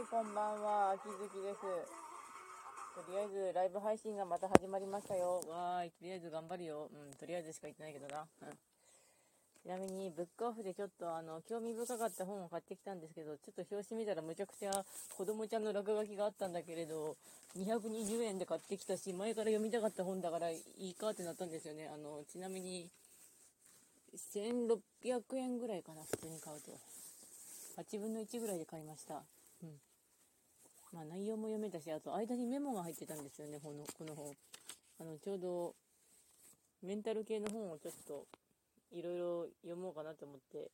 はい、こんばんは。秋月です。とりあえず、ライブ配信がまた始まりましたよ。わーい、とりあえず頑張るよ。うん、とりあえずしか言ってないけどな。うん。ちなみに、ブックオフでちょっと、あの、興味深かった本を買ってきたんですけど、ちょっと表紙見たらむちゃくちゃ子供ちゃんの落書きがあったんだけれど、220円で買ってきたし、前から読みたかった本だからいいかってなったんですよね。あの、ちなみに、1600円ぐらいかな、普通に買うと。8分の1ぐらいで買いました。うん。まあ内容も読めたし、あと間にメモが入ってたんですよね、このこの本。あの、ちょうど、メンタル系の本をちょっと、いろいろ読もうかなと思って、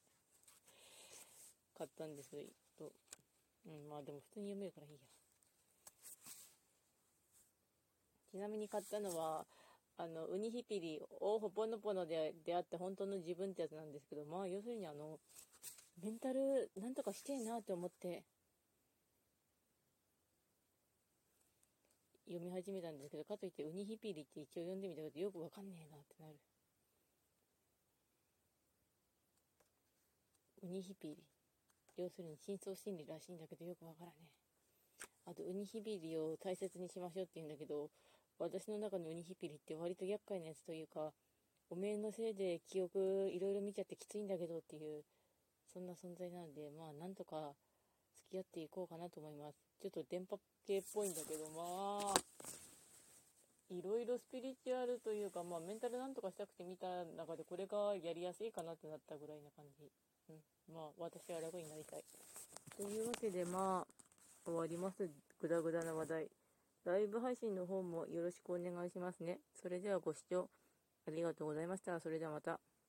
買ったんですけど、うん、まあでも普通に読めるからいいや。ちなみに買ったのは、あの、ウニヒピリをほぽのぽので出会って本当の自分ってやつなんですけど、まあ、要するにあの、メンタルなんとかしてえなって思って、読み始めたんですけど、かといってウニヒピリって一応読んでみたけど、よくわかんねえなってなる。ウニヒピリ。要するに深層心理らしいんだけど、よくわからねえ。あと、ウニヒピリを大切にしましょうって言うんだけど、私の中のウニヒピリって割と厄介なやつというか、おめえのせいで記憶いろいろ見ちゃってきついんだけどっていう、そんな存在なので、まあなんとか付き合っていこうかなと思います。ちょっと電波系っぽいんだけど、まあ、いろいろスピリチュアルというか、まあメンタルなんとかしたくて見た中でこれがやりやすいかなってなったぐらいな感じ。うん。まあ私は楽になりたい。というわけでまあ、終わります。ぐだぐだな話題。ライブ配信の方もよろしくお願いしますね。それではご視聴ありがとうございました。それではまた。